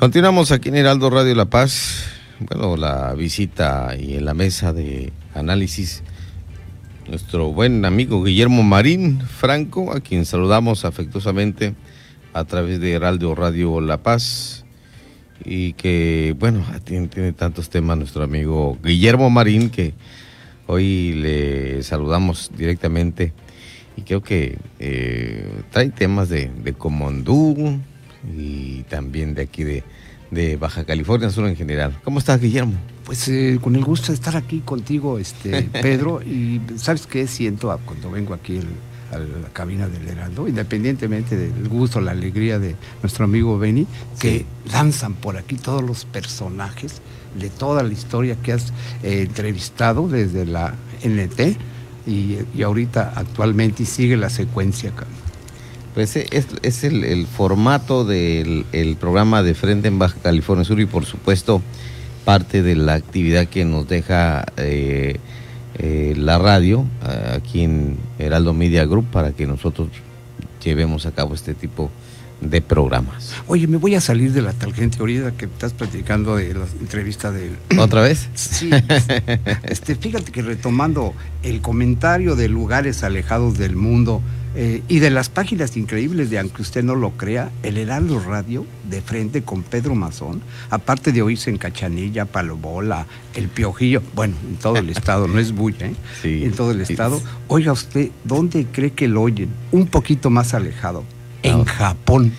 Continuamos aquí en Heraldo Radio La Paz. Bueno, la visita y en la mesa de análisis nuestro buen amigo Guillermo Marín Franco, a quien saludamos afectuosamente a través de Heraldo Radio La Paz y que, bueno, tiene, tantos temas nuestro amigo Guillermo Marín que hoy le saludamos directamente y creo que eh, trae temas de, de Comondú, y también de aquí de, de Baja California Sur en general. ¿Cómo estás, Guillermo? Pues eh, con el gusto de estar aquí contigo, este Pedro, y ¿sabes qué siento cuando vengo aquí a la cabina del Heraldo? Independientemente del gusto, la alegría de nuestro amigo Benny, que lanzan por aquí todos los personajes de toda la historia que has eh, entrevistado desde la NT y, y ahorita actualmente y sigue la secuencia. Pues eh, es, es el, el, formato del el programa de Frente en Baja California Sur y por supuesto parte de la actividad que nos deja eh, eh, la radio aquí en Heraldo Media Group para que nosotros llevemos a cabo este tipo de programas. Oye, me voy a salir de la tangente ahorita que estás platicando de la entrevista de... ¿Otra vez? Sí. este, fíjate que retomando el comentario de lugares alejados del mundo, eh, y de las páginas increíbles de, aunque usted no lo crea, el Heraldo Radio, de frente con Pedro Mazón, aparte de oírse en Cachanilla, Palobola, El Piojillo, bueno, en todo el estado, no es bulla, ¿eh? Sí, en todo el estado. Sí. Oiga usted, ¿dónde cree que lo oyen? Un poquito más alejado, en. Japón.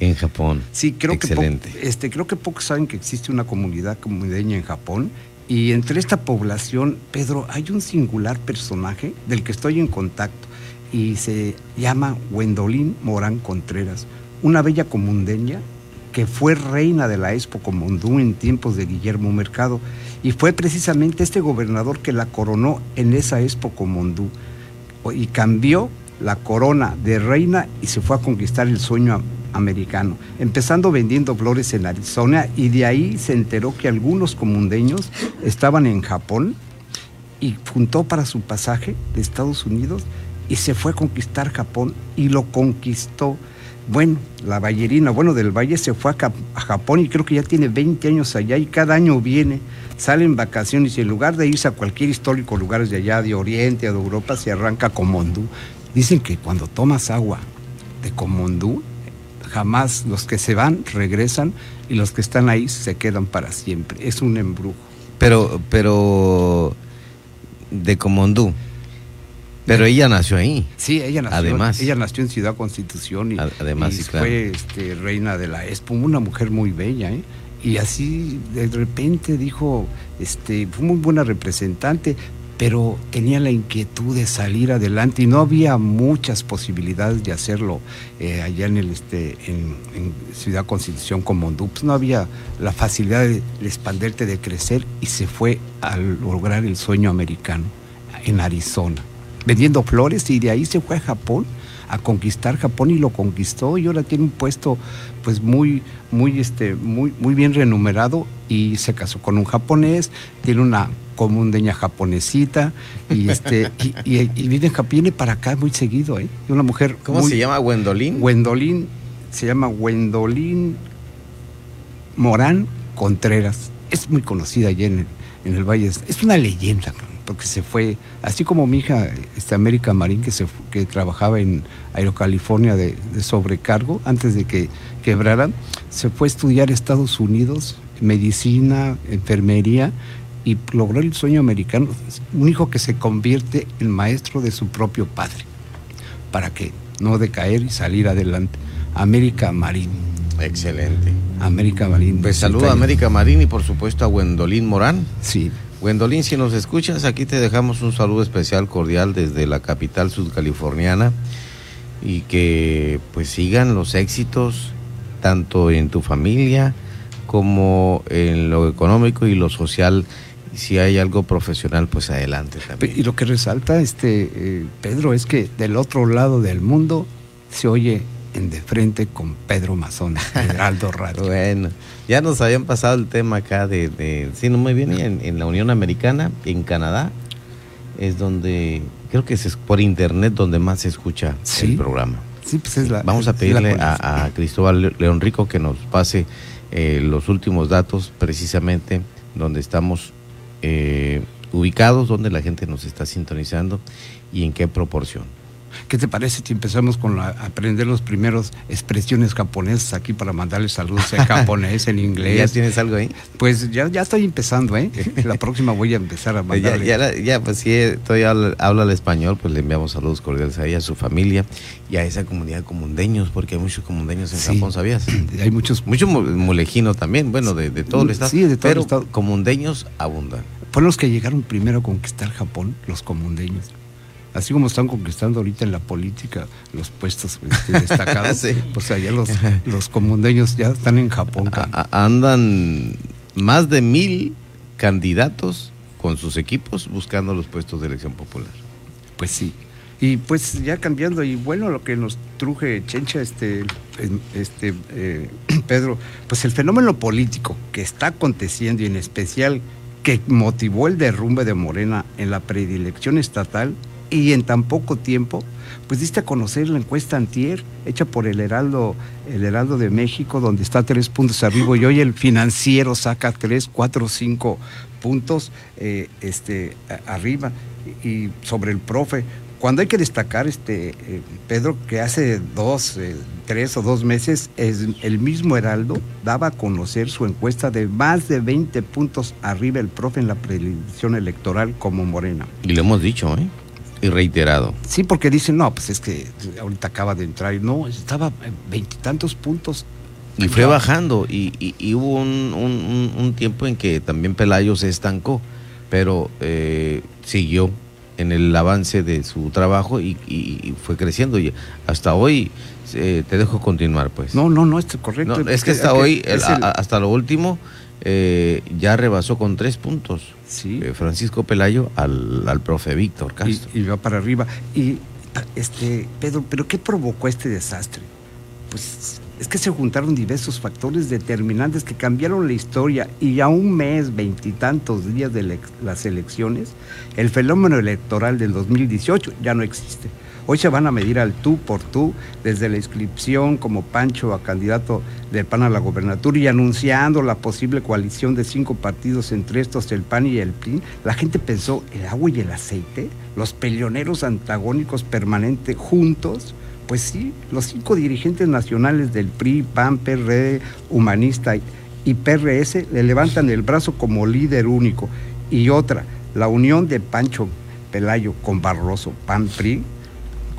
En Japón. Sí, creo Excelente. que, este, creo que pocos saben que existe una comunidad comunidad en Japón. Y entre esta población, Pedro, hay un singular personaje del que estoy en contacto y se llama Gwendolyn Morán Contreras, una bella comundeña que fue reina de la Expo Comondú en tiempos de Guillermo Mercado y fue precisamente este gobernador que la coronó en esa Expo Comondú y cambió la corona de reina y se fue a conquistar el sueño americano, empezando vendiendo flores en Arizona y de ahí se enteró que algunos comundeños estaban en Japón y juntó para su pasaje de Estados Unidos y se fue a conquistar Japón y lo conquistó. Bueno, la ballerina, bueno, del Valle se fue a, Japón y creo que ya tiene 20 años allá y cada año viene, sale en vacaciones y en lugar de irse a cualquier histórico lugares de allá, de Oriente o de Europa, se arranca Comondú. Dicen que cuando tomas agua de Comondú, jamás los que se van regresan y los que están ahí se quedan para siempre. Es un embrujo. Pero, pero, de Comondú. Pero ella nació ahí. Sí, ella nació. Además. Ella nació en Ciudad Constitución y, además, y sí, claro. fue este, reina de la Expo, una mujer muy bella, ¿eh? Y así de repente dijo, este, fue muy buena representante, pero tenía la inquietud de salir adelante y no había muchas posibilidades de hacerlo eh, allá en el este en, en Ciudad Constitución como Mondú. Pues no había la facilidad de, de expanderte, de crecer y se fue a lograr el sueño americano en Arizona vendiendo flores y de ahí se fue a Japón a conquistar Japón y lo conquistó y ahora tiene un puesto pues muy muy este muy muy bien renumerado y se casó con un japonés tiene una comundeña japonesita y este y, y, y viene, viene para acá muy seguido ¿eh? y una mujer cómo muy, se llama Gwendolyn Gwendolyn se llama Gwendolyn Morán Contreras. Es muy conocida allá en el, en el valle. Es una leyenda porque se fue, así como mi hija, este América Marín, que, se, que trabajaba en Aerocalifornia de, de sobrecargo antes de que quebraran, se fue a estudiar a Estados Unidos, medicina, enfermería, y logró el sueño americano, un hijo que se convierte en maestro de su propio padre, para que no decaer y salir adelante. América Marín. Excelente. América Marín. Pues saludo a América Marín y por supuesto a Gwendolyn Morán. Sí. Gwendolyn, si nos escuchas, aquí te dejamos un saludo especial cordial desde la capital sudcaliforniana y que pues sigan los éxitos tanto en tu familia como en lo económico y lo social. Si hay algo profesional, pues adelante también. Y lo que resalta este eh, Pedro es que del otro lado del mundo se oye en de frente con Pedro Mazón, Heraldo Radio. bueno, ya nos habían pasado el tema acá de, de sí, no me viene en, en, la Unión Americana, en Canadá, es donde, creo que es por internet donde más se escucha ¿Sí? el programa. Sí, pues es la, Vamos a la pedirle a Cristóbal León Rico que nos pase eh, los últimos datos precisamente donde estamos eh, ubicados, donde la gente nos está sintonizando y en qué proporción. ¿Qué te parece si empezamos con la- aprender los primeros expresiones japonesas aquí para mandarles saludos en japonés, en ¿Ya inglés? tienes algo ahí? Pues ya, ya estoy empezando, ¿eh? La próxima voy a empezar a Ya, mandarle. ya, la- ya, pues si todavía habla, el español, pues le enviamos saludos cordiales a ella, a su familia y a esa comunidad de comundeños, porque hay muchos comundeños en Sí. Japón, ¿sabías? Hay muchos, Mucho mu- mulejino también, bueno, de, de todo el estado. Sí, de todo el pero estado. comundeños abundan. fueron los que llegaron primero a conquistar Japón, los comundeños. Así como están conquistando ahorita en la política los puestos este, destacados, Sí. pues allá los, los comundeños ya están en Japón. A- andan más de mil candidatos con sus equipos buscando los puestos de elección popular. Pues sí. Y pues ya cambiando, y bueno, lo que nos truje Chencha, este, este eh, Pedro, pues el fenómeno político que está aconteciendo y en especial que motivó el derrumbe de Morena en la predilección estatal y en tan poco tiempo, pues diste a conocer la encuesta antier hecha por el Heraldo, el Heraldo de México, donde está tres puntos arriba y hoy el financiero saca tres, cuatro, cinco puntos eh, este, arriba y, sobre el profe. Cuando hay que destacar, este, eh, Pedro, que hace dos, eh, tres o dos meses, es, el mismo Heraldo daba a conocer su encuesta de más de 20 puntos arriba el profe en la predicción electoral como Morena. Y lo hemos dicho, ¿eh? Y reiterado. Sí, porque dicen, no, pues es que ahorita acaba de entrar. y No, estaba veintitantos puntos. Y fue bajando y, y- y hubo un, un- tiempo en que también Pelayo se estancó, pero eh, siguió en el avance de su trabajo y, y- fue creciendo. Y hasta hoy eh, te dejo continuar, pues. No, no, no, es correcto. No, es que Es hasta hoy, el- el- hasta lo último, eh, ya rebasó con tres puntos Sí. eh, Francisco Pelayo al, al profe Víctor y, Castro. y va para arriba. Y este, Pedro, ¿pero qué provocó este desastre? Pues es que se juntaron diversos factores determinantes que cambiaron la historia y a un mes, veintitantos días de las elecciones, el fenómeno electoral del 2018 ya no existe. Hoy se van a medir al tú por tú, desde la inscripción como Pancho a candidato del PAN a la gobernatura y anunciando la posible coalición de cinco partidos, entre estos el PAN y el PRI. La gente pensó, ¿el agua y el aceite? ¿Los peleoneros antagónicos permanentes juntos? Pues sí, los cinco dirigentes nacionales del PRI, PAN, PRD, Humanista y- PRS le levantan el brazo como líder único. Y otra, la unión de Pancho Pelayo con Barroso, PAN-PRI,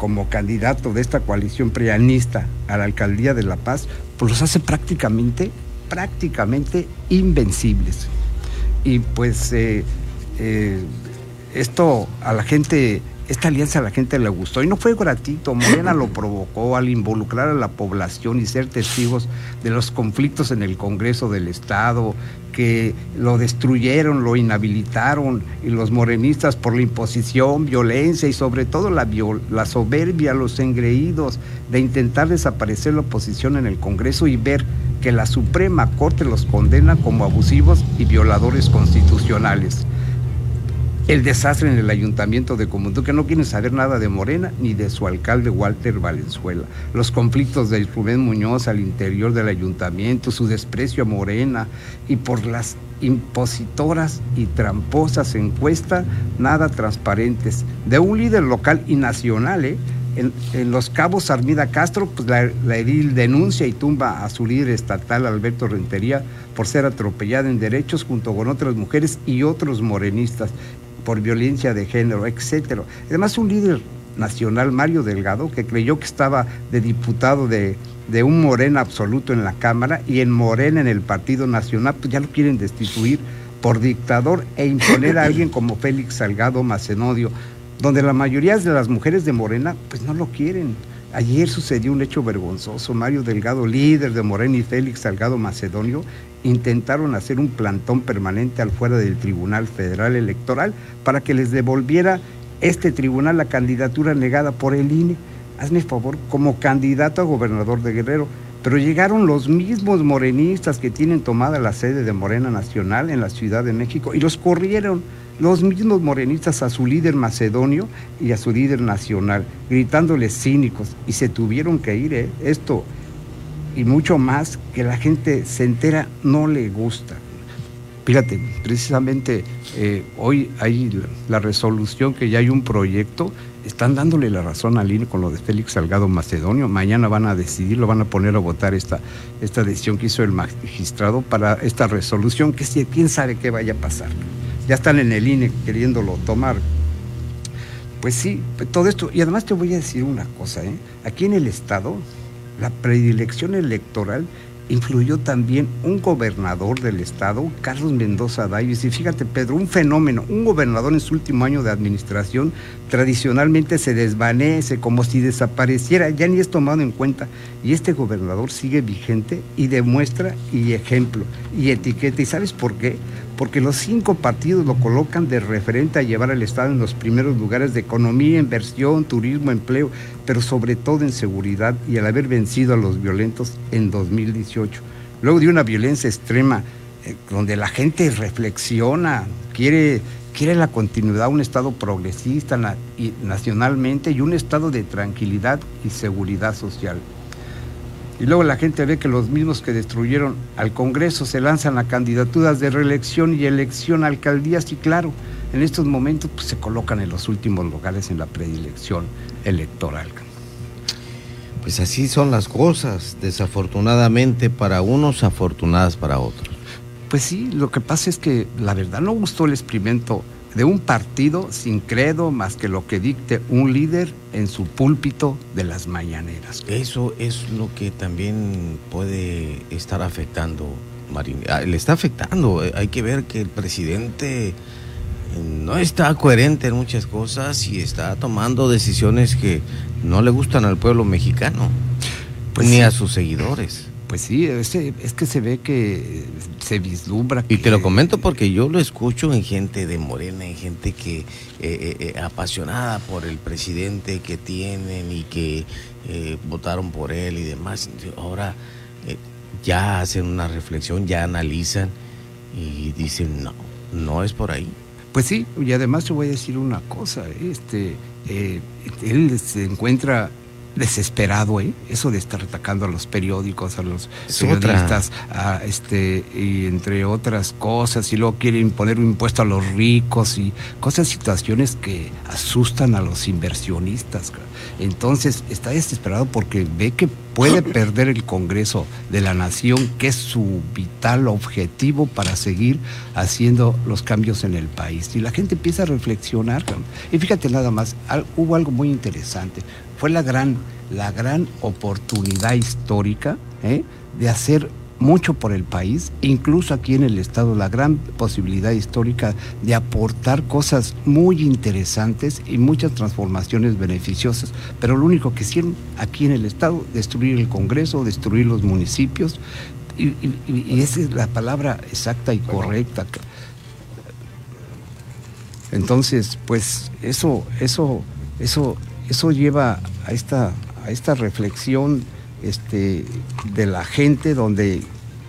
como candidato de esta coalición prianista a la alcaldía de La Paz, pues los hace prácticamente, prácticamente invencibles. Y pues eh, eh, esto a la gente, esta alianza a la gente le gustó y no fue gratuito, Morena lo provocó al involucrar a la población y ser testigos de los conflictos en el Congreso del Estado, que lo destruyeron, lo inhabilitaron y los morenistas por la imposición, violencia y sobre todo la, viol- la soberbia, los engreídos de intentar desaparecer la oposición en el Congreso y ver que la Suprema Corte los condena como abusivos y violadores constitucionales el desastre en el ayuntamiento de Comundú, que no quieren saber nada de Morena ni de su alcalde Walter Valenzuela. Los conflictos de Rubén Muñoz al interior del ayuntamiento, su desprecio a Morena y por las impositoras y tramposas encuestas nada transparentes de un líder local y nacional, ¿eh? En, en Los Cabos, Armida Castro, pues la, la edil denuncia y tumba a su líder estatal, Alberto Rentería, por ser atropellada en derechos junto con otras mujeres y otros morenistas por violencia de género, etcétera. Además, un líder nacional, Mario Delgado, que creyó que estaba de diputado de, de un Morena absoluto en la Cámara y en Morena en el Partido Nacional, pues ya lo quieren destituir por dictador e imponer a alguien como Félix Salgado Macedonio, donde la mayoría de las mujeres de Morena pues no lo quieren. Ayer sucedió un hecho vergonzoso. Mario Delgado, líder de Morena, y Félix Salgado Macedonio intentaron hacer un plantón permanente al fuera del Tribunal Federal Electoral para que les devolviera este tribunal la candidatura negada por el INE. Hazme favor, como candidato a gobernador de Guerrero. Pero llegaron los mismos morenistas que tienen tomada la sede de Morena Nacional en la Ciudad de México y los corrieron los mismos morenistas a su líder macedonio y a su líder nacional, gritándoles cínicos, y se tuvieron que ir. ¿eh? Esto y mucho más que la gente se entera no le gusta. Fíjate, precisamente eh, hoy hay la resolución que ya hay un proyecto, están dándole la razón al INE con lo de Félix Salgado Macedonio, mañana van a decidir, lo van a poner a votar esta, esta decisión que hizo el magistrado para esta resolución, que si, quién sabe qué vaya a pasar. Ya están en el INE queriéndolo tomar. Pues sí, todo esto, y además te voy a decir una cosa, ¿eh? aquí en el Estado, la predilección electoral influyó también un gobernador del estado, Carlos Mendoza Davis. Y fíjate, Pedro, un fenómeno, un gobernador en su último año de administración tradicionalmente se desvanece como si desapareciera, ya ni es tomado en cuenta. Y este gobernador sigue vigente y demuestra y ejemplo y etiqueta. ¿Y sabes por qué? Porque los cinco partidos lo colocan de referente a llevar al Estado en los primeros lugares de economía, inversión, turismo, empleo, pero sobre todo en seguridad y al haber vencido a los violentos en 2018. Luego de una violencia extrema, eh, donde la gente reflexiona, quiere, quiere la continuidad, un Estado progresista nacionalmente y un Estado de tranquilidad y seguridad social. Y luego la gente ve que los mismos que destruyeron al Congreso se lanzan a candidaturas de reelección y elección a alcaldías y claro, en estos momentos pues, se colocan en los últimos lugares en la predilección electoral. Pues así son las cosas, desafortunadamente para unos, afortunadas para otros. Pues sí, lo que pasa es que la verdad no gustó el experimento de un partido sin credo más que lo que dicte un líder en su púlpito de las mañaneras. Eso es lo que también puede estar afectando, Marín. Ah, le está afectando. Eh, hay que ver que el presidente eh, no está coherente en muchas cosas y está tomando decisiones que no le gustan al pueblo mexicano, pues ni a sus seguidores. Pues sí, es, que se ve que se vislumbra. Y te lo comento porque yo lo escucho en gente de Morena, en gente que eh, eh, eh, apasionada por el presidente que tienen y que votaron por él y demás. Ahora ya hacen una reflexión, ya analizan y dicen no, no es por ahí. Pues sí, y además te voy a decir una cosa, este, él se encuentra desesperado, ¿eh? Eso de estar atacando a los periódicos, a los periodistas, a, este, y entre otras cosas, y luego quiere imponer un impuesto a los ricos y cosas, situaciones que asustan a los inversionistas. Entonces está desesperado porque ve que puede perder el Congreso de la Nación, que es su vital objetivo para seguir haciendo los cambios en el país. Y la gente empieza a reflexionar. Y fíjate nada más, hubo algo muy interesante fue la gran, la gran oportunidad histórica ¿eh? de hacer mucho por el país, incluso aquí en el Estado, la gran posibilidad histórica de aportar cosas muy interesantes y muchas transformaciones beneficiosas, pero lo único que hicieron aquí en el Estado, destruir el Congreso, destruir los municipios, y, y esa es la palabra exacta y correcta. Entonces, pues eso, eso, eso eso lleva a esta, a esta reflexión este, de la gente donde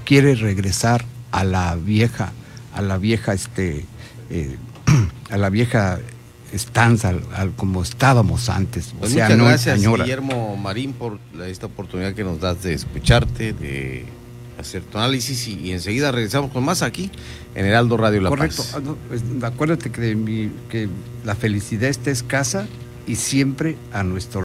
quiere regresar a la vieja, a la vieja, este, eh, a la vieja estanza, al, como estábamos antes. Pues muchas gracias, Guillermo Marín, por esta oportunidad que nos das de escucharte, de hacer tu análisis y, enseguida regresamos con más aquí en Heraldo Radio La Correcto. Paz. Correcto. Ah, pues, acuérdate que, mi, que la felicidad está escasa y siempre a nuestro